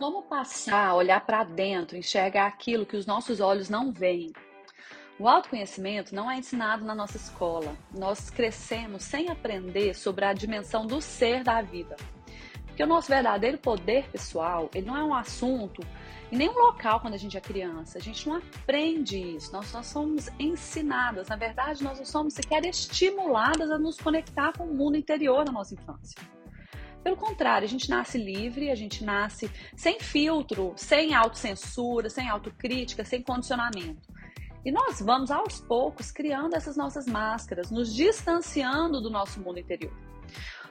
Como passar olhar para dentro, enxergar aquilo que os nossos olhos não veem? O autoconhecimento não é ensinado na nossa escola. Nós crescemos sem aprender sobre a dimensão do ser da vida. Porque o nosso verdadeiro poder pessoal, ele não é um assunto em nenhum local quando a gente é criança. A gente não aprende isso. Nós, nós somos ensinadas. Na verdade, nós não somos sequer estimuladas a nos conectar com o mundo interior na nossa infância. Pelo contrário, a gente nasce livre, a gente nasce sem filtro, sem autocensura, sem autocrítica, sem condicionamento. E nós vamos aos poucos criando essas nossas máscaras, nos distanciando do nosso mundo interior.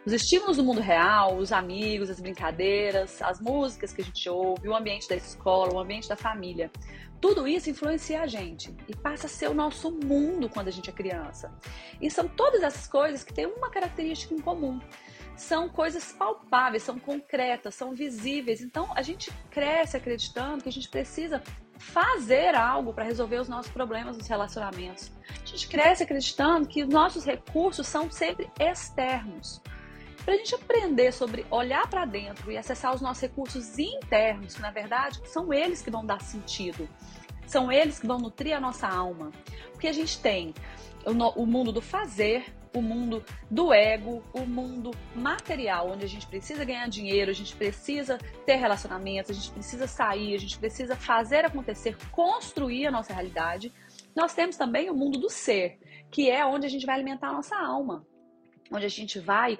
Os estímulos do mundo real, os amigos, as brincadeiras, as músicas que a gente ouve, o ambiente da escola, o ambiente da família, tudo isso influencia a gente e passa a ser o nosso mundo quando a gente é criança. E são todas essas coisas que têm uma característica em comum são coisas palpáveis, são concretas, são visíveis. Então a gente cresce acreditando que a gente precisa fazer algo para resolver os nossos problemas nos relacionamentos. A gente cresce acreditando que os nossos recursos são sempre externos. Para a gente aprender sobre olhar para dentro e acessar os nossos recursos internos, que na verdade são eles que vão dar sentido, são eles que vão nutrir a nossa alma. Porque a gente tem o mundo do fazer, o mundo do ego, o mundo material, onde a gente precisa ganhar dinheiro, a gente precisa ter relacionamentos, a gente precisa sair, a gente precisa fazer acontecer, construir a nossa realidade. Nós temos também o mundo do ser, que é onde a gente vai alimentar a nossa alma, onde a gente vai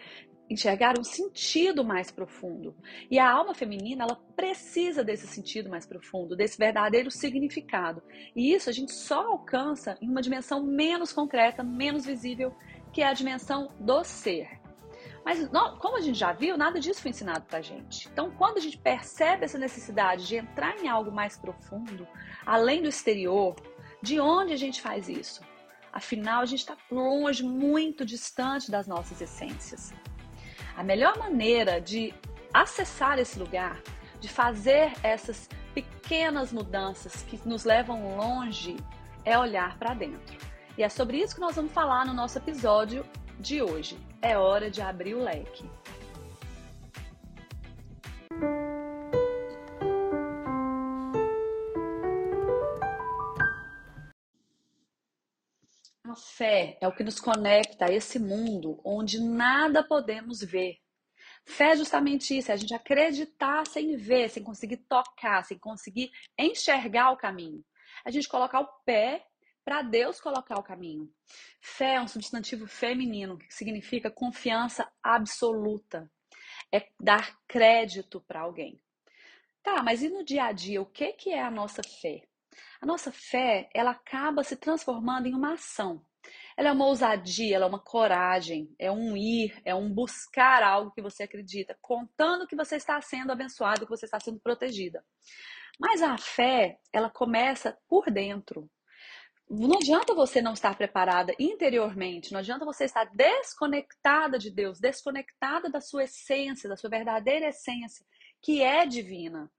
enxergar um sentido mais profundo. E a alma feminina, ela precisa desse sentido mais profundo, desse verdadeiro significado. E isso a gente só alcança em uma dimensão menos concreta, menos visível que é a dimensão do ser. Mas, como a gente já viu, nada disso foi ensinado pra gente. Então, quando a gente percebe essa necessidade de entrar em algo mais profundo, além do exterior, de onde a gente faz isso? Afinal, a gente está longe, muito distante das nossas essências. A melhor maneira de acessar esse lugar, de fazer essas pequenas mudanças que nos levam longe, é olhar para dentro. E é sobre isso que nós vamos falar no nosso episódio de hoje. É hora de abrir o leque. A fé é o que nos conecta a esse mundo onde nada podemos ver. Fé é justamente isso, é a gente acreditar sem ver, sem conseguir tocar, sem conseguir enxergar o caminho. A gente colocar o pé para Deus colocar o caminho. Fé é um substantivo feminino que significa confiança absoluta. É dar crédito para alguém. Tá, mas e no dia a dia, o que, que é a nossa fé? A nossa fé, ela acaba se transformando em uma ação. Ela é uma ousadia, ela é uma coragem, é um ir, é um buscar algo que você acredita, contando que você está sendo abençoado, que você está sendo protegida. Mas a fé, ela começa por dentro. Não adianta você não estar preparada interiormente, não adianta você estar desconectada de Deus, desconectada da sua essência, da sua verdadeira essência, que é divina.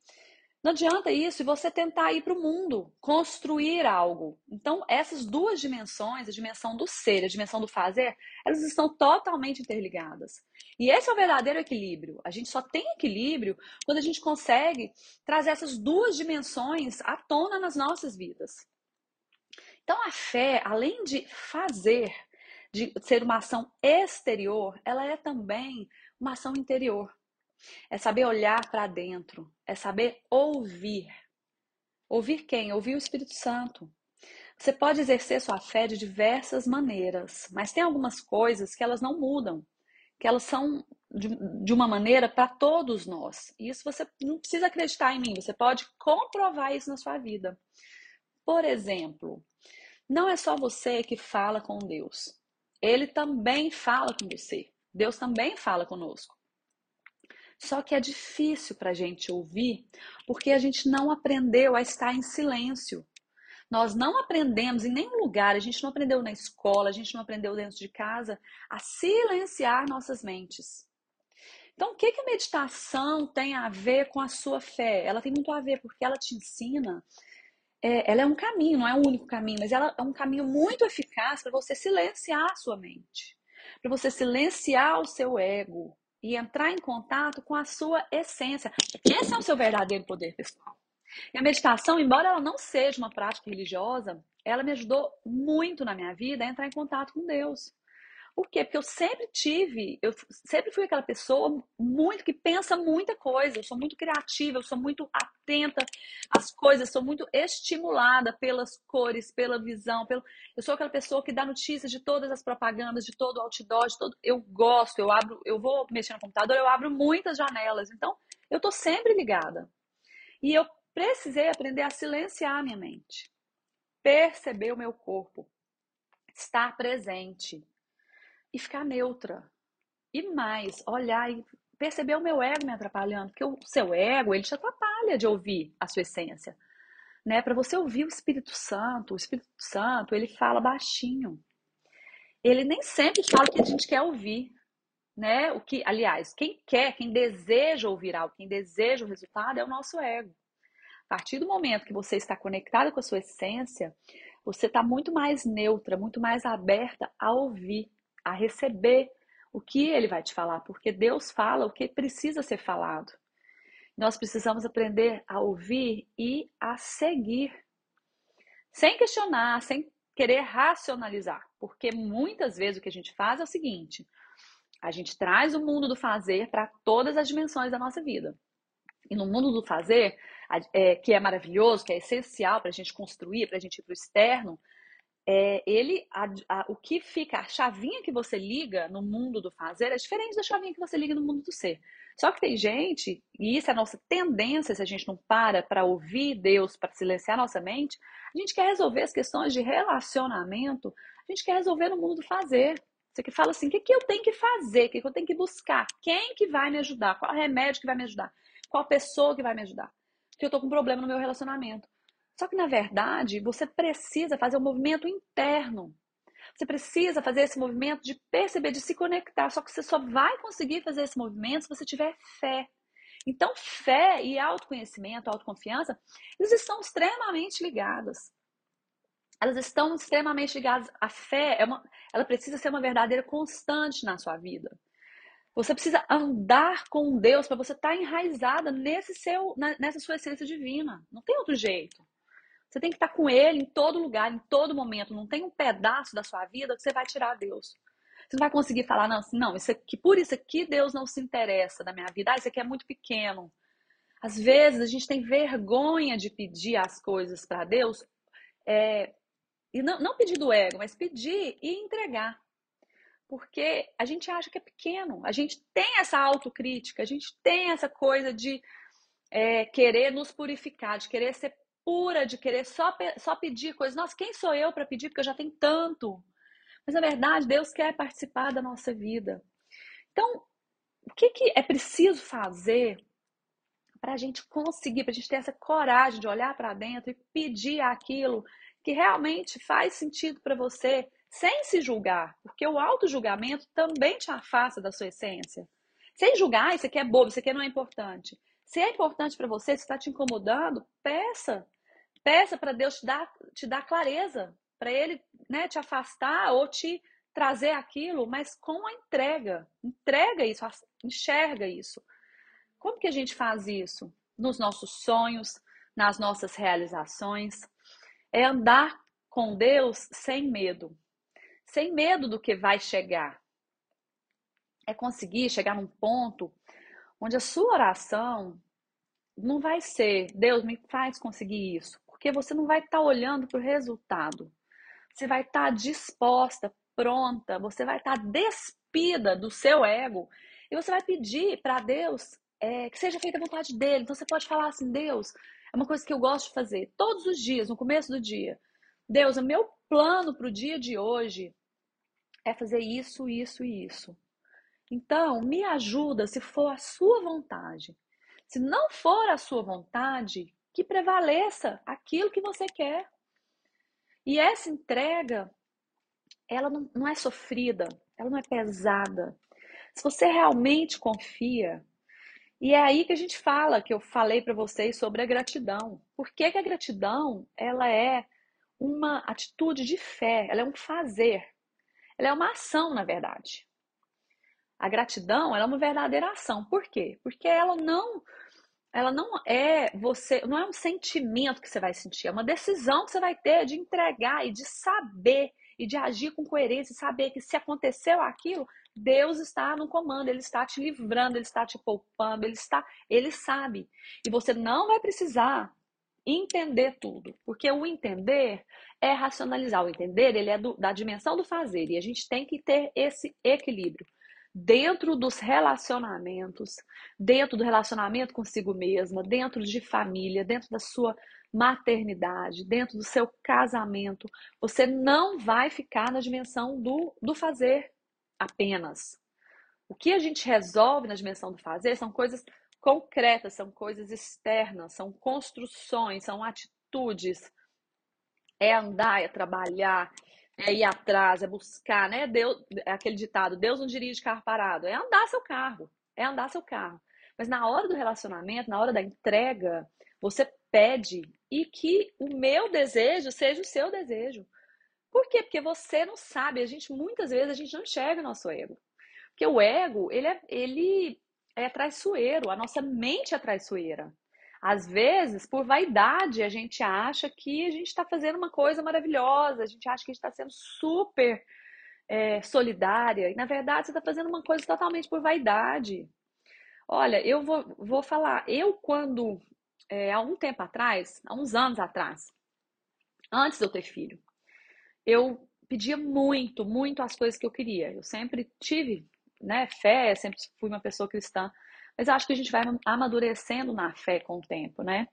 Não adianta isso e você tentar ir para o mundo, construir algo. Então, essas duas dimensões, a dimensão do ser, a dimensão do fazer, elas estão totalmente interligadas. E esse é o verdadeiro equilíbrio. A gente só tem equilíbrio quando a gente consegue trazer essas duas dimensões à tona nas nossas vidas. Então, a fé, além de fazer, de ser uma ação exterior, ela é também uma ação interior. É saber olhar para dentro, é saber ouvir. Ouvir quem? Ouvir o Espírito Santo. Você pode exercer sua fé de diversas maneiras, mas tem algumas coisas que elas não mudam, que elas são de, de uma maneira para todos nós. E isso você não precisa acreditar em mim, você pode comprovar isso na sua vida. Por exemplo, não é só você que fala com Deus. Ele também fala com você. Deus também fala conosco. Só que é difícil para a gente ouvir porque a gente não aprendeu a estar em silêncio. Nós não aprendemos em nenhum lugar, a gente não aprendeu na escola, a gente não aprendeu dentro de casa a silenciar nossas mentes. Então, o que, que a meditação tem a ver com a sua fé? Ela tem muito a ver porque ela te ensina é, ela é um caminho, não é o único caminho, mas ela é um caminho muito eficaz para você silenciar a sua mente, para você silenciar o seu ego, e entrar em contato com a sua essência. Esse é o seu verdadeiro poder pessoal. E a meditação, embora ela não seja uma prática religiosa, ela me ajudou muito na minha vida a entrar em contato com Deus. Por quê? Porque eu sempre tive, eu sempre fui aquela pessoa muito que pensa muita coisa, eu sou muito criativa, eu sou muito atenta às coisas, sou muito estimulada pelas cores, pela visão, pelo... eu sou aquela pessoa que dá notícias de todas as propagandas, de todo o outdoor, de todo, eu gosto, eu abro, eu vou mexer no computador, eu abro muitas janelas, então eu tô sempre ligada. E eu precisei aprender a silenciar a minha mente, perceber o meu corpo, estar presente e ficar neutra. E mais, olhar e perceber o meu ego me atrapalhando, porque o seu ego, ele te atrapalha de ouvir a sua essência. Né? Para você ouvir o Espírito Santo, o Espírito Santo, ele fala baixinho. Ele nem sempre fala o que a gente quer ouvir, né? O que, aliás, quem quer, quem deseja ouvir algo, quem deseja o resultado é o nosso ego. A partir do momento que você está conectado com a sua essência, você está muito mais neutra, muito mais aberta a ouvir a receber o que ele vai te falar, porque Deus fala o que precisa ser falado. Nós precisamos aprender a ouvir e a seguir, sem questionar, sem querer racionalizar, porque muitas vezes o que a gente faz é o seguinte: a gente traz o mundo do fazer para todas as dimensões da nossa vida. E no mundo do fazer, é, que é maravilhoso, que é essencial para a gente construir, para a gente ir para o externo, é, ele, a, a, o que fica, a chavinha que você liga no mundo do fazer é diferente da chavinha que você liga no mundo do ser. Só que tem gente, e isso é a nossa tendência, se a gente não para para ouvir Deus, para silenciar nossa mente, a gente quer resolver as questões de relacionamento, a gente quer resolver no mundo do fazer. Você que fala assim, o que, que eu tenho que fazer, o que, que eu tenho que buscar, quem que vai me ajudar, qual remédio que vai me ajudar, qual pessoa que vai me ajudar. Porque eu estou com um problema no meu relacionamento. Só que, na verdade, você precisa fazer um movimento interno. Você precisa fazer esse movimento de perceber, de se conectar. Só que você só vai conseguir fazer esse movimento se você tiver fé. Então, fé e autoconhecimento, autoconfiança, eles estão extremamente ligadas. Elas estão extremamente ligadas. A fé, é uma, ela precisa ser uma verdadeira constante na sua vida. Você precisa andar com Deus para você estar tá enraizada nesse seu, nessa sua essência divina. Não tem outro jeito. Você tem que estar com Ele em todo lugar, em todo momento. Não tem um pedaço da sua vida que você vai tirar Deus. Você não vai conseguir falar, não, assim, não, isso aqui, por isso aqui Deus não se interessa da minha vida. Ah, isso aqui é muito pequeno. Às vezes a gente tem vergonha de pedir as coisas para Deus. É, e não, não pedir do ego, mas pedir e entregar. Porque a gente acha que é pequeno. A gente tem essa autocrítica, a gente tem essa coisa de é, querer nos purificar, de querer ser pura de querer só, só pedir coisas. Nossa, quem sou eu para pedir? Porque eu já tenho tanto. Mas na verdade, Deus quer participar da nossa vida. Então, o que, que é preciso fazer para a gente conseguir, para a gente ter essa coragem de olhar para dentro e pedir aquilo que realmente faz sentido para você, sem se julgar? Porque o auto-julgamento também te afasta da sua essência. Sem julgar, isso aqui é bobo, isso aqui não é importante. Se é importante para você, se está te incomodando, peça. Peça para Deus te dar, te dar clareza, para Ele né, te afastar ou te trazer aquilo, mas com a entrega. Entrega isso, enxerga isso. Como que a gente faz isso? Nos nossos sonhos, nas nossas realizações. É andar com Deus sem medo. Sem medo do que vai chegar. É conseguir chegar num ponto onde a sua oração não vai ser, Deus me faz conseguir isso, porque você não vai estar tá olhando para o resultado. Você vai estar tá disposta, pronta, você vai estar tá despida do seu ego e você vai pedir para Deus é, que seja feita a vontade dele. Então você pode falar assim: Deus, é uma coisa que eu gosto de fazer todos os dias, no começo do dia. Deus, o meu plano para o dia de hoje é fazer isso, isso e isso. Então, me ajuda se for a sua vontade. Se não for a sua vontade, que prevaleça aquilo que você quer. E essa entrega, ela não, não é sofrida, ela não é pesada. Se você realmente confia, e é aí que a gente fala, que eu falei para vocês sobre a gratidão. Por que, que a gratidão, ela é uma atitude de fé, ela é um fazer. Ela é uma ação, na verdade. A gratidão é uma verdadeira ação. Por quê? Porque ela não ela não é você, não é um sentimento que você vai sentir, é uma decisão que você vai ter de entregar e de saber e de agir com coerência, saber que se aconteceu aquilo, Deus está no comando, ele está te livrando, ele está te poupando, ele está, ele sabe. E você não vai precisar entender tudo, porque o entender é racionalizar, o entender ele é do, da dimensão do fazer e a gente tem que ter esse equilíbrio dentro dos relacionamentos, dentro do relacionamento consigo mesma, dentro de família, dentro da sua maternidade, dentro do seu casamento, você não vai ficar na dimensão do, do fazer apenas. O que a gente resolve na dimensão do fazer são coisas concretas, são coisas externas, são construções, são atitudes. É andar, é trabalhar, é ir atrás, é buscar, né? Deus, é aquele ditado, Deus não dirige carro parado, é andar seu carro, é andar seu carro. Mas na hora do relacionamento, na hora da entrega, você pede e que o meu desejo seja o seu desejo. Por quê? Porque você não sabe, a gente muitas vezes a gente não enxerga o nosso ego. Porque o ego, ele é, ele é traiçoeiro, a nossa mente é traiçoeira. Às vezes, por vaidade, a gente acha que a gente está fazendo uma coisa maravilhosa, a gente acha que a gente está sendo super é, solidária, e na verdade você está fazendo uma coisa totalmente por vaidade. Olha, eu vou, vou falar, eu quando, é, há um tempo atrás, há uns anos atrás, antes de eu ter filho, eu pedia muito, muito as coisas que eu queria. Eu sempre tive né, fé, sempre fui uma pessoa cristã, mas acho que a gente vai amadurecendo na fé com o tempo, né?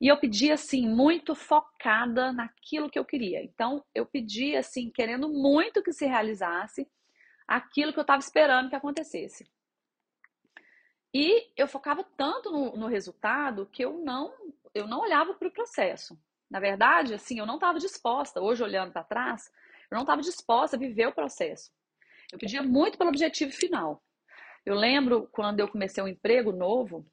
E eu pedi assim, muito focada naquilo que eu queria. Então, eu pedi assim, querendo muito que se realizasse aquilo que eu estava esperando que acontecesse. E eu focava tanto no, no resultado que eu não, eu não olhava para o processo. Na verdade, assim, eu não estava disposta, hoje olhando para trás, eu não estava disposta a viver o processo. Eu pedia muito pelo objetivo final. Eu lembro quando eu comecei um emprego novo,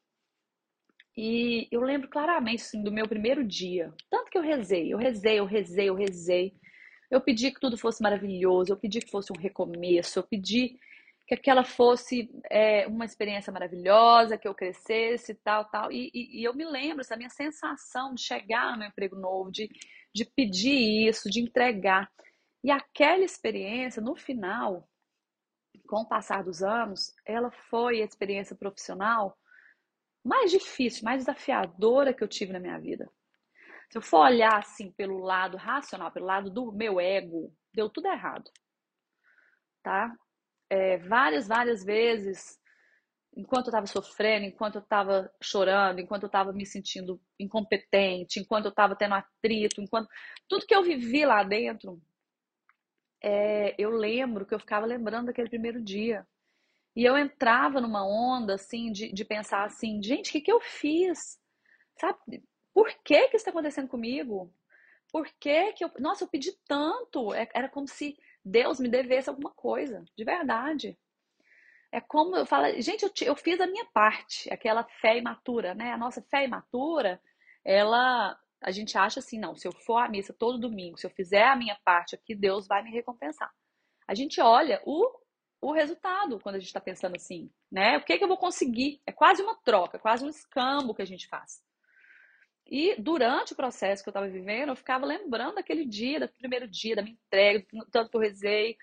e eu lembro claramente assim, do meu primeiro dia. Tanto que eu rezei, eu rezei, eu rezei, eu rezei. Eu pedi que tudo fosse maravilhoso, eu pedi que fosse um recomeço, eu pedi que aquela fosse é, uma experiência maravilhosa, que eu crescesse, tal, tal. E, e, e eu me lembro essa minha sensação de chegar no emprego novo, de, de pedir isso, de entregar. E aquela experiência, no final, com o passar dos anos, ela foi a experiência profissional mais difícil, mais desafiadora que eu tive na minha vida. Se eu for olhar assim pelo lado racional, pelo lado do meu ego, deu tudo errado. Tá? É, várias, várias vezes, enquanto eu estava sofrendo, enquanto eu estava chorando, enquanto eu estava me sentindo incompetente, enquanto eu estava tendo atrito, enquanto tudo que eu vivi lá dentro é, eu lembro que eu ficava lembrando daquele primeiro dia. E eu entrava numa onda, assim, de, de pensar assim, gente, o que, que eu fiz? Sabe? Por que que isso está acontecendo comigo? Por que que eu... Nossa, eu pedi tanto. É, era como se Deus me devesse alguma coisa, de verdade. É como eu falo, gente, eu, eu fiz a minha parte, aquela fé imatura, né? A nossa fé imatura, ela a gente acha assim, não, se eu for à missa todo domingo, se eu fizer a minha parte aqui, Deus vai me recompensar. A gente olha o, o resultado quando a gente está pensando assim, né? O que, é que eu vou conseguir? É quase uma troca, quase um escambo que a gente faz. E durante o processo que eu estava vivendo, eu ficava lembrando daquele dia, do primeiro dia, da minha entrega, tanto que eu rezei.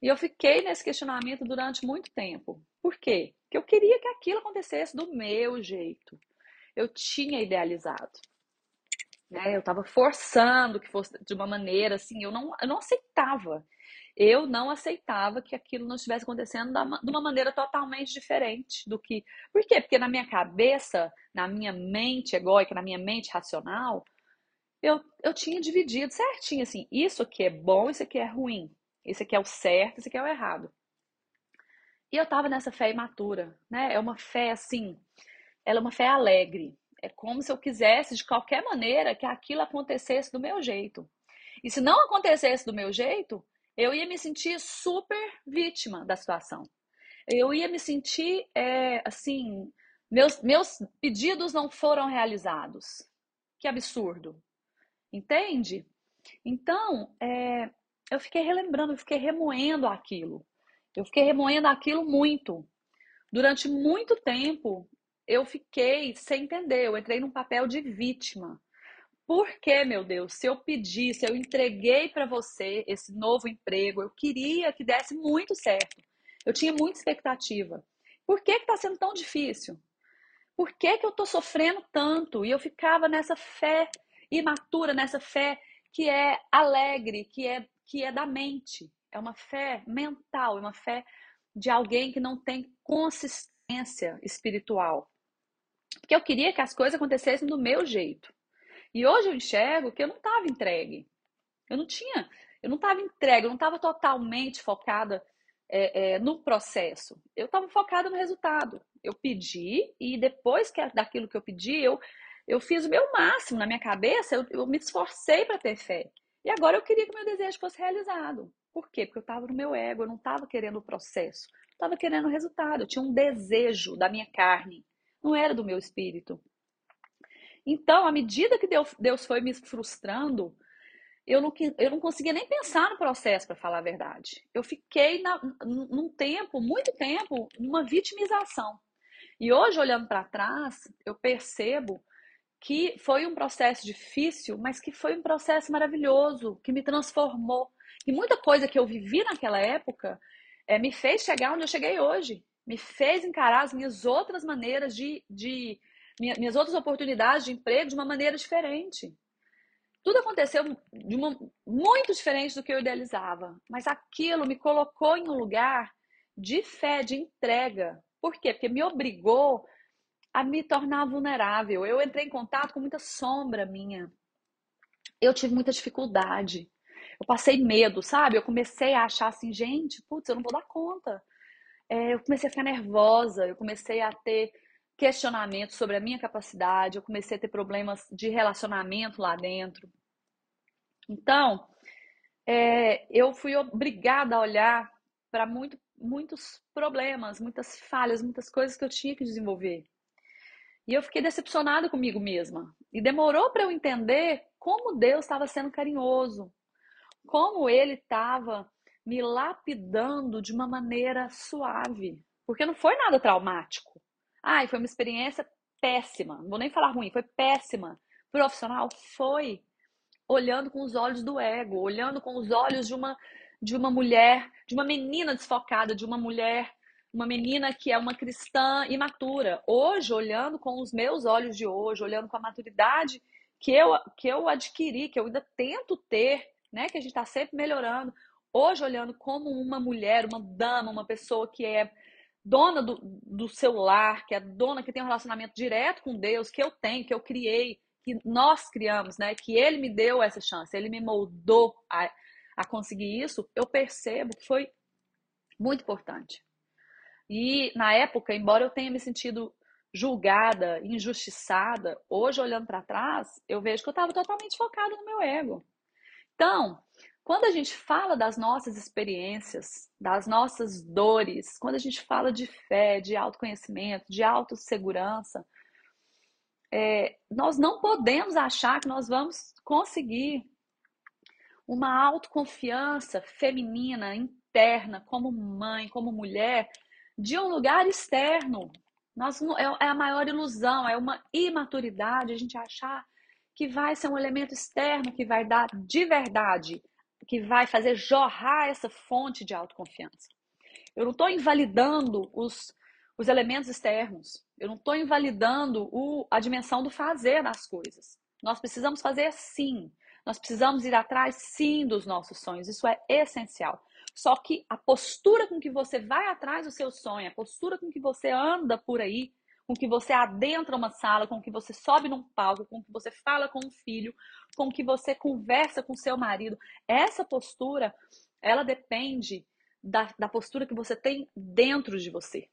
E eu fiquei nesse questionamento durante muito tempo. Por quê? Porque eu queria que aquilo acontecesse do meu jeito. Eu tinha idealizado. Né? Eu estava forçando que fosse de uma maneira assim, eu não, eu não aceitava. Eu não aceitava que aquilo não estivesse acontecendo de uma maneira totalmente diferente do que. Por quê? Porque na minha cabeça, na minha mente egóica, na minha mente racional, eu, eu tinha dividido certinho assim: isso aqui é bom, isso aqui é ruim, isso aqui é o certo, isso aqui é o errado. E eu estava nessa fé imatura, né? É uma fé assim, ela é uma fé alegre. É como se eu quisesse, de qualquer maneira, que aquilo acontecesse do meu jeito. E se não acontecesse do meu jeito, eu ia me sentir super vítima da situação. Eu ia me sentir, é, assim, meus, meus pedidos não foram realizados. Que absurdo. Entende? Então, é, eu fiquei relembrando, eu fiquei remoendo aquilo. Eu fiquei remoendo aquilo muito. Durante muito tempo, eu fiquei sem entender. Eu entrei num papel de vítima. Por que, meu Deus, se eu pedisse, eu entreguei para você esse novo emprego, eu queria que desse muito certo. Eu tinha muita expectativa. Por que está sendo tão difícil? Por que, que eu estou sofrendo tanto? E eu ficava nessa fé imatura, nessa fé que é alegre, que é, que é da mente. É uma fé mental, é uma fé de alguém que não tem consistência espiritual. Porque eu queria que as coisas acontecessem do meu jeito. E hoje eu enxergo que eu não estava entregue. Eu não tinha, eu não estava entregue, eu não estava totalmente focada é, é, no processo. Eu estava focada no resultado. Eu pedi e depois que daquilo que eu pedi, eu, eu fiz o meu máximo na minha cabeça, eu, eu me esforcei para ter fé. E agora eu queria que meu desejo fosse realizado. Por quê? Porque eu estava no meu ego, eu não estava querendo o processo, estava querendo o resultado. Eu tinha um desejo da minha carne, não era do meu espírito. Então, à medida que Deus foi me frustrando, eu não, eu não conseguia nem pensar no processo, para falar a verdade. Eu fiquei na, num tempo, muito tempo, numa vitimização. E hoje, olhando para trás, eu percebo que foi um processo difícil, mas que foi um processo maravilhoso, que me transformou. E muita coisa que eu vivi naquela época é, me fez chegar onde eu cheguei hoje. Me fez encarar as minhas outras maneiras de, de minhas outras oportunidades de emprego de uma maneira diferente. Tudo aconteceu de uma muito diferente do que eu idealizava, mas aquilo me colocou em um lugar de fé, de entrega. Por quê? Porque me obrigou a me tornar vulnerável. Eu entrei em contato com muita sombra minha. Eu tive muita dificuldade. Eu passei medo, sabe? Eu comecei a achar assim, gente, putz, eu não vou dar conta. É, eu comecei a ficar nervosa, eu comecei a ter questionamentos sobre a minha capacidade, eu comecei a ter problemas de relacionamento lá dentro. Então, é, eu fui obrigada a olhar para muito, muitos problemas, muitas falhas, muitas coisas que eu tinha que desenvolver. E eu fiquei decepcionada comigo mesma. E demorou para eu entender como Deus estava sendo carinhoso, como Ele estava me lapidando de uma maneira suave. Porque não foi nada traumático. Ai, foi uma experiência péssima. Não vou nem falar ruim, foi péssima. Profissional foi olhando com os olhos do ego, olhando com os olhos de uma de uma mulher, de uma menina desfocada, de uma mulher, uma menina que é uma cristã imatura. Hoje, olhando com os meus olhos de hoje, olhando com a maturidade que eu que eu adquiri, que eu ainda tento ter, né, que a gente está sempre melhorando. Hoje, olhando como uma mulher, uma dama, uma pessoa que é dona do, do seu lar, que é dona, que tem um relacionamento direto com Deus, que eu tenho, que eu criei, que nós criamos, né? Que ele me deu essa chance, ele me moldou a, a conseguir isso, eu percebo que foi muito importante. E na época, embora eu tenha me sentido julgada, injustiçada, hoje olhando para trás, eu vejo que eu estava totalmente focada no meu ego. Então, quando a gente fala das nossas experiências, das nossas dores, quando a gente fala de fé, de autoconhecimento, de autossegurança, é, nós não podemos achar que nós vamos conseguir uma autoconfiança feminina, interna, como mãe, como mulher, de um lugar externo. Nós, é, é a maior ilusão, é uma imaturidade a gente achar que vai ser um elemento externo que vai dar de verdade que vai fazer jorrar essa fonte de autoconfiança. Eu não estou invalidando os, os elementos externos. Eu não estou invalidando o, a dimensão do fazer das coisas. Nós precisamos fazer sim. Nós precisamos ir atrás sim dos nossos sonhos. Isso é essencial. Só que a postura com que você vai atrás do seu sonho, a postura com que você anda por aí, com que você adentra uma sala, com que você sobe num palco, com que você fala com um filho, com que você conversa com seu marido. Essa postura, ela depende da, da postura que você tem dentro de você.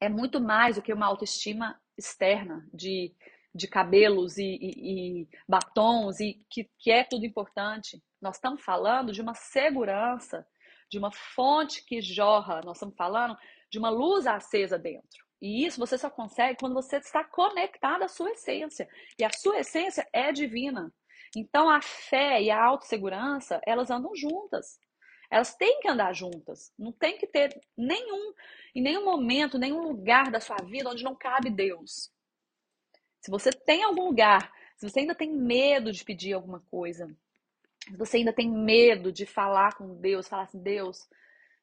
É muito mais do que uma autoestima externa de, de cabelos e, e, e batons, e que, que é tudo importante. Nós estamos falando de uma segurança, de uma fonte que jorra, nós estamos falando de uma luz acesa dentro. E isso você só consegue quando você está conectado à sua essência. E a sua essência é divina. Então a fé e a autossegurança, elas andam juntas. Elas têm que andar juntas. Não tem que ter nenhum, em nenhum momento, nenhum lugar da sua vida onde não cabe Deus. Se você tem algum lugar, se você ainda tem medo de pedir alguma coisa, se você ainda tem medo de falar com Deus, falar assim, Deus,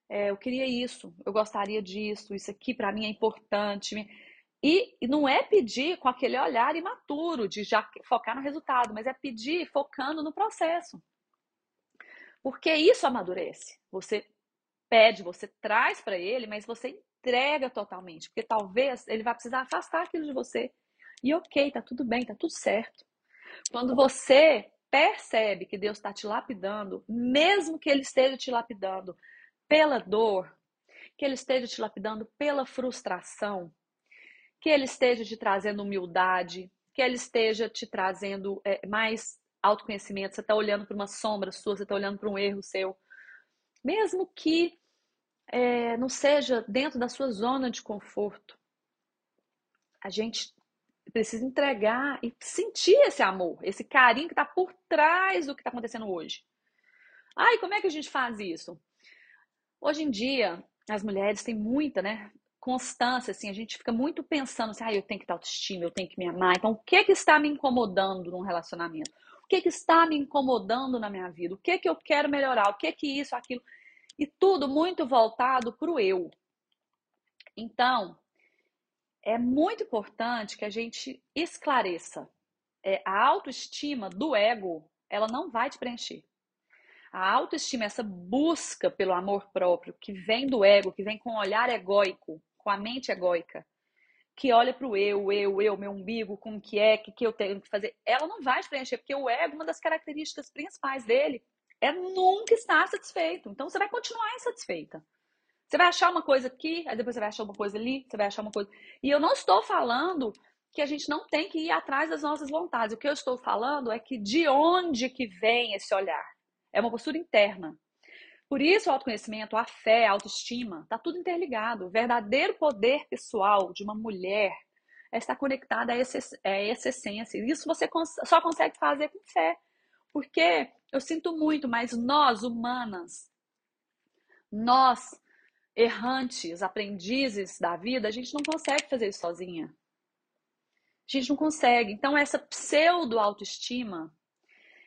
é, eu queria isso, eu gostaria disso, isso aqui para mim é importante. E, e não é pedir com aquele olhar imaturo de já focar no resultado, mas é pedir focando no processo. Porque isso amadurece. Você pede, você traz para ele, mas você entrega totalmente, porque talvez ele vai precisar afastar aquilo de você. E ok, tá tudo bem, tá tudo certo. Quando você percebe que Deus está te lapidando, mesmo que Ele esteja te lapidando pela dor, que Ele esteja te lapidando pela frustração, que Ele esteja te trazendo humildade, que Ele esteja te trazendo é, mais autoconhecimento, você está olhando para uma sombra sua, você está olhando para um erro seu. Mesmo que é, não seja dentro da sua zona de conforto, a gente precisa entregar e sentir esse amor, esse carinho que está por trás do que está acontecendo hoje. Ai, como é que a gente faz isso? Hoje em dia, as mulheres têm muita, né? Constância, assim, a gente fica muito pensando assim, ah, eu tenho que ter autoestima, eu tenho que me amar. Então, o que que está me incomodando num relacionamento? O que que está me incomodando na minha vida? O que que eu quero melhorar? O que que isso, aquilo? E tudo muito voltado para o eu. Então, é muito importante que a gente esclareça. É, a autoestima do ego, ela não vai te preencher. A autoestima, essa busca pelo amor próprio, que vem do ego, que vem com um olhar egóico, com a mente egóica, que olha para o eu, eu, eu, meu umbigo, como que é, o que, que eu tenho que fazer, ela não vai te preencher, porque o ego, uma das características principais dele é nunca estar satisfeito. Então você vai continuar insatisfeita. Você vai achar uma coisa aqui, aí depois você vai achar uma coisa ali, você vai achar uma coisa. E eu não estou falando que a gente não tem que ir atrás das nossas vontades. O que eu estou falando é que de onde que vem esse olhar? É uma postura interna. Por isso, o autoconhecimento, a fé, a autoestima, está tudo interligado. O verdadeiro poder pessoal de uma mulher é estar conectada a, esse, a essa essência. Isso você só consegue fazer com fé. Porque eu sinto muito, mas nós, humanas, nós errantes, aprendizes da vida, a gente não consegue fazer isso sozinha. A gente não consegue. Então, essa pseudo-autoestima,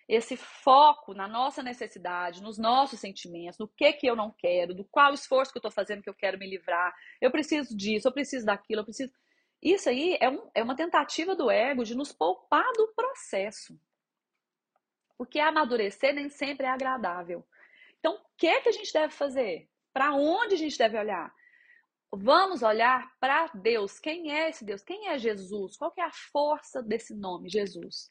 esse foco na nossa necessidade, nos nossos sentimentos, no que que eu não quero, do qual esforço que eu estou fazendo que eu quero me livrar, eu preciso disso, eu preciso daquilo, eu preciso. Isso aí é, um, é uma tentativa do ego de nos poupar do processo. Porque amadurecer nem sempre é agradável. Então, o que que a gente deve fazer? Para onde a gente deve olhar? Vamos olhar para Deus. Quem é esse Deus? Quem é Jesus? Qual é a força desse nome, Jesus?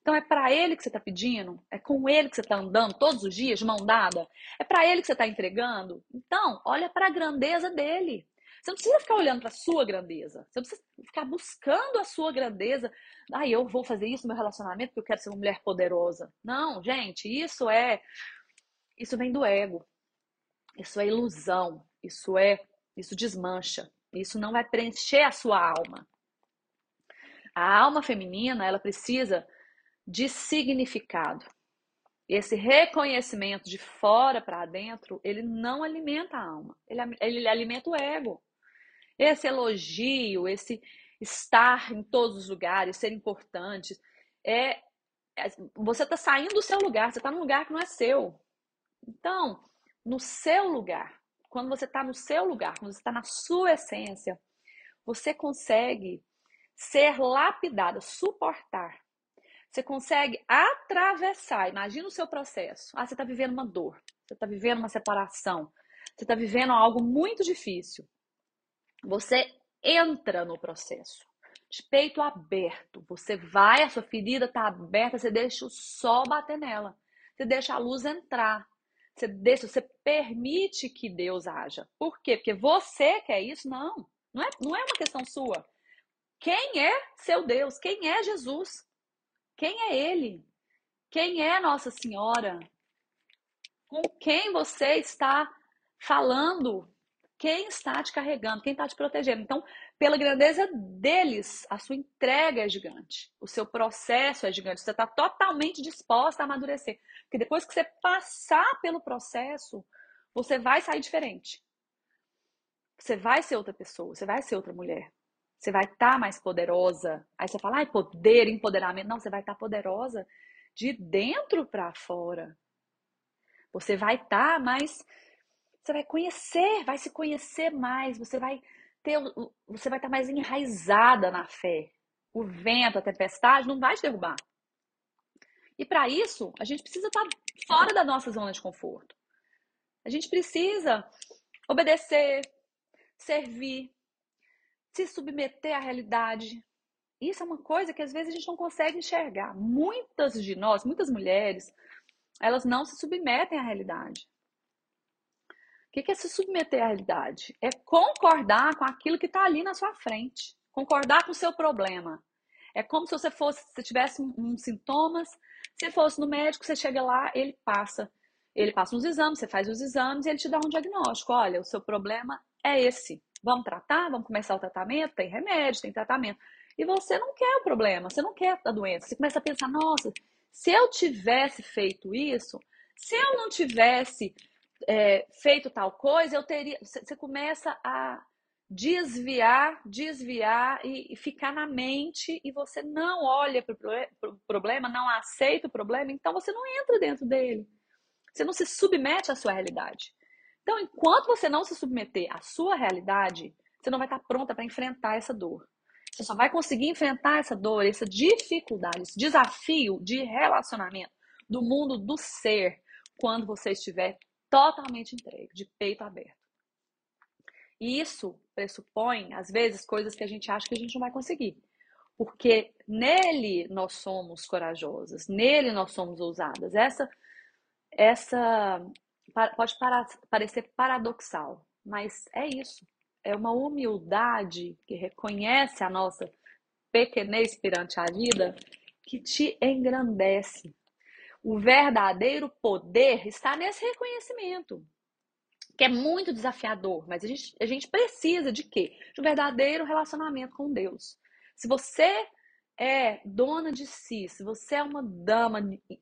Então é para ele que você está pedindo? É com ele que você está andando todos os dias, mão dada? É para ele que você está entregando? Então, olha para a grandeza dele. Você não precisa ficar olhando para a sua grandeza. Você precisa ficar buscando a sua grandeza. Ah, eu vou fazer isso no meu relacionamento porque eu quero ser uma mulher poderosa. Não, gente, isso é. Isso vem do ego. Isso é ilusão, isso é, isso desmancha, isso não vai preencher a sua alma. A alma feminina, ela precisa de significado. Esse reconhecimento de fora para dentro, ele não alimenta a alma, ele, ele alimenta o ego. Esse elogio, esse estar em todos os lugares, ser importante, é, é você está saindo do seu lugar, você está num lugar que não é seu. Então, no seu lugar, quando você está no seu lugar, quando você está na sua essência, você consegue ser lapidada, suportar. Você consegue atravessar. Imagina o seu processo. Ah, você está vivendo uma dor, você está vivendo uma separação, você está vivendo algo muito difícil. Você entra no processo de peito aberto. Você vai, a sua ferida está aberta, você deixa o sol bater nela. Você deixa a luz entrar. Você deixa, você permite que Deus haja. Por quê? Porque você quer isso? Não. Não é, não é uma questão sua. Quem é seu Deus? Quem é Jesus? Quem é Ele? Quem é Nossa Senhora? Com quem você está falando? Quem está te carregando? Quem está te protegendo? Então, pela grandeza deles, a sua entrega é gigante, o seu processo é gigante, você está totalmente disposta a amadurecer. Porque depois que você passar pelo processo, você vai sair diferente. Você vai ser outra pessoa, você vai ser outra mulher. Você vai estar tá mais poderosa. Aí você fala, ai, poder, empoderamento. Não, você vai estar tá poderosa de dentro para fora. Você vai estar tá mais. Você vai conhecer, vai se conhecer mais. Você vai ter. Você vai estar tá mais enraizada na fé. O vento, a tempestade não vai te derrubar. E para isso, a gente precisa estar tá fora da nossa zona de conforto. A gente precisa obedecer, servir, se submeter à realidade. Isso é uma coisa que às vezes a gente não consegue enxergar. Muitas de nós, muitas mulheres, elas não se submetem à realidade. O que é se submeter à realidade? É concordar com aquilo que está ali na sua frente. Concordar com o seu problema. É como se você fosse, se tivesse uns um, sintomas, se fosse no médico, você chega lá, ele passa. Ele passa uns exames, você faz os exames e ele te dá um diagnóstico. Olha, o seu problema é esse. Vamos tratar? Vamos começar o tratamento? Tem remédio, tem tratamento. E você não quer o problema, você não quer a doença. Você começa a pensar: nossa, se eu tivesse feito isso, se eu não tivesse é, feito tal coisa, eu teria. Você começa a desviar, desviar e, e ficar na mente e você não olha para o problema, não aceita o problema, então você não entra dentro dele. Você não se submete à sua realidade. Então, enquanto você não se submeter à sua realidade, você não vai estar pronta para enfrentar essa dor. Você só vai conseguir enfrentar essa dor, essa dificuldade, esse desafio de relacionamento do mundo do ser quando você estiver totalmente entregue, de peito aberto. E isso pressupõe, às vezes, coisas que a gente acha que a gente não vai conseguir. Porque nele nós somos corajosas, nele nós somos ousadas. Essa, essa pode parecer paradoxal, mas é isso. É uma humildade que reconhece a nossa pequenez perante a vida que te engrandece. O verdadeiro poder está nesse reconhecimento, que é muito desafiador, mas a gente, a gente precisa de quê? De um verdadeiro relacionamento com Deus. Se você é dona de si, se você é uma dama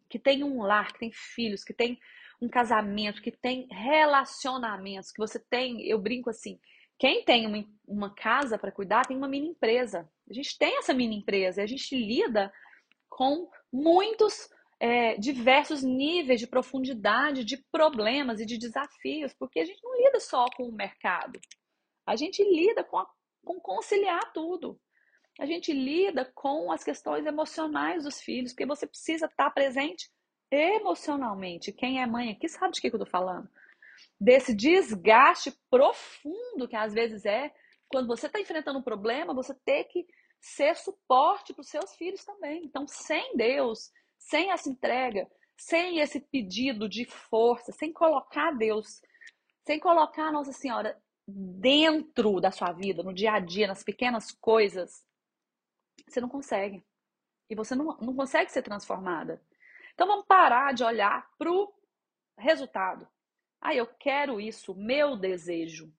que tem um lar, que tem filhos, que tem um casamento, que tem relacionamentos, que você tem, eu brinco assim, quem tem uma, uma casa para cuidar tem uma mini empresa. A gente tem essa mini empresa a gente lida com muitos é, diversos níveis de profundidade de problemas e de desafios, porque a gente não lida só com o mercado, a gente lida com, a, com conciliar tudo. A gente lida com as questões emocionais dos filhos, porque você precisa estar presente emocionalmente. Quem é mãe aqui sabe de que eu estou falando. Desse desgaste profundo que às vezes é quando você está enfrentando um problema, você ter que ser suporte para os seus filhos também. Então, sem Deus, sem essa entrega, sem esse pedido de força, sem colocar Deus, sem colocar Nossa Senhora dentro da sua vida, no dia a dia, nas pequenas coisas, você não consegue. E você não, não consegue ser transformada. Então vamos parar de olhar para o resultado. Ah, eu quero isso, meu desejo.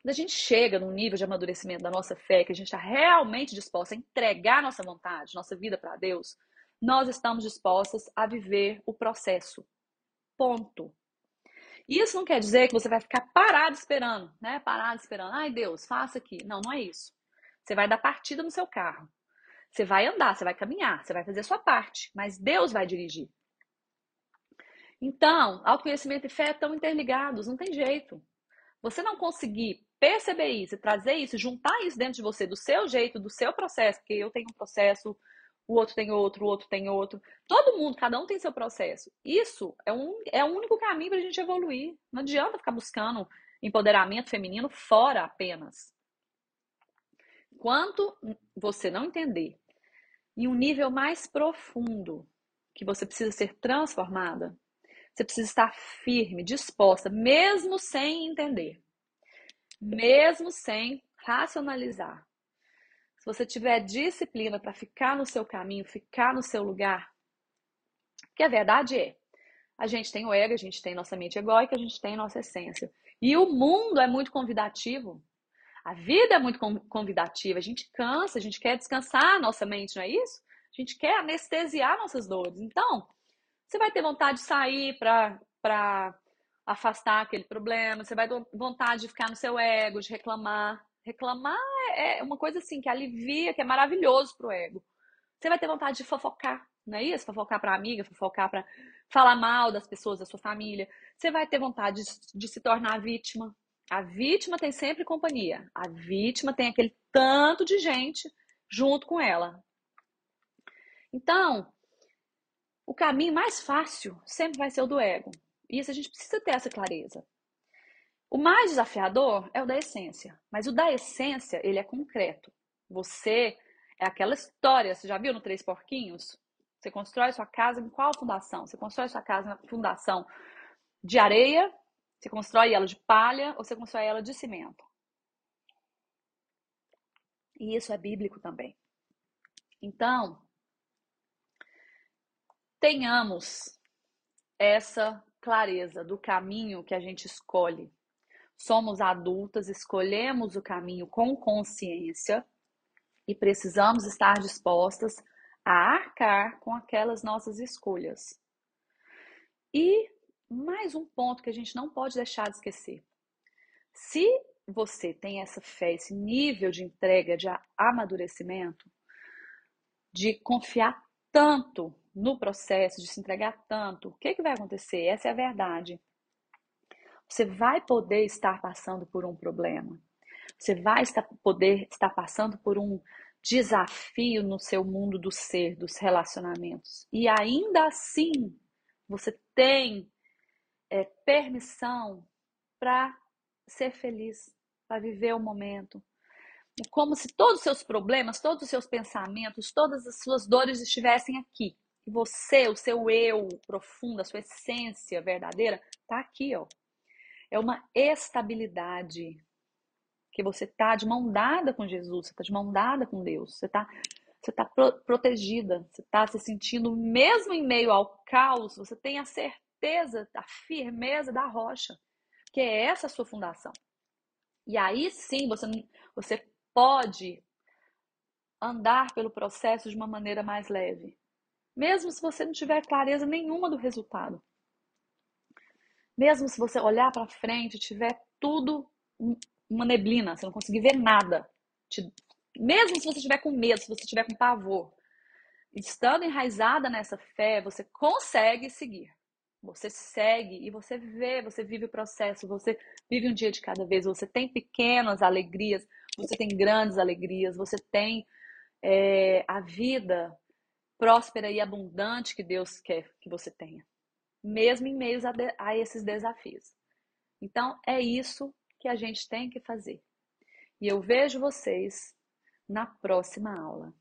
Quando a gente chega num nível de amadurecimento da nossa fé, que a gente está realmente disposta a entregar nossa vontade, nossa vida para Deus, nós estamos dispostas a viver o processo. Ponto. Isso não quer dizer que você vai ficar parado esperando, né? Parado esperando. Ai, Deus, faça aqui. Não, não é isso. Você vai dar partida no seu carro. Você vai andar, você vai caminhar, você vai fazer a sua parte, mas Deus vai dirigir. Então, autoconhecimento e fé estão interligados, não tem jeito. Você não conseguir perceber isso, trazer isso, juntar isso dentro de você, do seu jeito, do seu processo, porque eu tenho um processo, o outro tem outro, o outro tem outro. Todo mundo, cada um tem seu processo. Isso é, um, é o único caminho para a gente evoluir. Não adianta ficar buscando empoderamento feminino fora apenas. Enquanto você não entender em um nível mais profundo que você precisa ser transformada, você precisa estar firme, disposta, mesmo sem entender, mesmo sem racionalizar. Se você tiver disciplina para ficar no seu caminho, ficar no seu lugar, que a verdade é, a gente tem o ego, a gente tem nossa mente egóica, a gente tem nossa essência. E o mundo é muito convidativo. A vida é muito convidativa, a gente cansa, a gente quer descansar a nossa mente, não é isso? A gente quer anestesiar nossas dores. Então, você vai ter vontade de sair para afastar aquele problema, você vai ter vontade de ficar no seu ego, de reclamar. Reclamar é, é uma coisa assim que alivia, que é maravilhoso pro ego. Você vai ter vontade de fofocar, não é isso? Fofocar para amiga, fofocar para falar mal das pessoas da sua família. Você vai ter vontade de, de se tornar vítima. A vítima tem sempre companhia. A vítima tem aquele tanto de gente junto com ela. Então, o caminho mais fácil sempre vai ser o do ego. Isso a gente precisa ter essa clareza. O mais desafiador é o da essência, mas o da essência, ele é concreto. Você é aquela história, você já viu no Três Porquinhos? Você constrói sua casa em qual fundação? Você constrói sua casa na fundação de areia, você constrói ela de palha ou você constrói ela de cimento? E isso é bíblico também. Então, tenhamos essa clareza do caminho que a gente escolhe somos adultas, escolhemos o caminho com consciência e precisamos estar dispostas a arcar com aquelas nossas escolhas. E mais um ponto que a gente não pode deixar de esquecer. Se você tem essa fé, esse nível de entrega, de amadurecimento, de confiar tanto no processo, de se entregar tanto, o que, que vai acontecer? Essa é a verdade. Você vai poder estar passando por um problema. Você vai estar, poder estar passando por um desafio no seu mundo do ser, dos relacionamentos. E ainda assim, você tem é, permissão para ser feliz, para viver o momento. É como se todos os seus problemas, todos os seus pensamentos, todas as suas dores estivessem aqui. E você, o seu eu profundo, a sua essência verdadeira, está aqui, ó, é uma estabilidade que você está de mão dada com Jesus, você está de mão dada com Deus, você está você tá pro, protegida, você está se sentindo, mesmo em meio ao caos, você tem a certeza, a firmeza da rocha, que é essa a sua fundação. E aí sim você, você pode andar pelo processo de uma maneira mais leve, mesmo se você não tiver clareza nenhuma do resultado. Mesmo se você olhar para frente, tiver tudo uma neblina, você não conseguir ver nada. Mesmo se você estiver com medo, se você estiver com pavor, estando enraizada nessa fé, você consegue seguir. Você segue e você vê, você vive o processo, você vive um dia de cada vez. Você tem pequenas alegrias, você tem grandes alegrias, você tem é, a vida próspera e abundante que Deus quer que você tenha mesmo em meio a, de, a esses desafios. Então, é isso que a gente tem que fazer. E eu vejo vocês na próxima aula.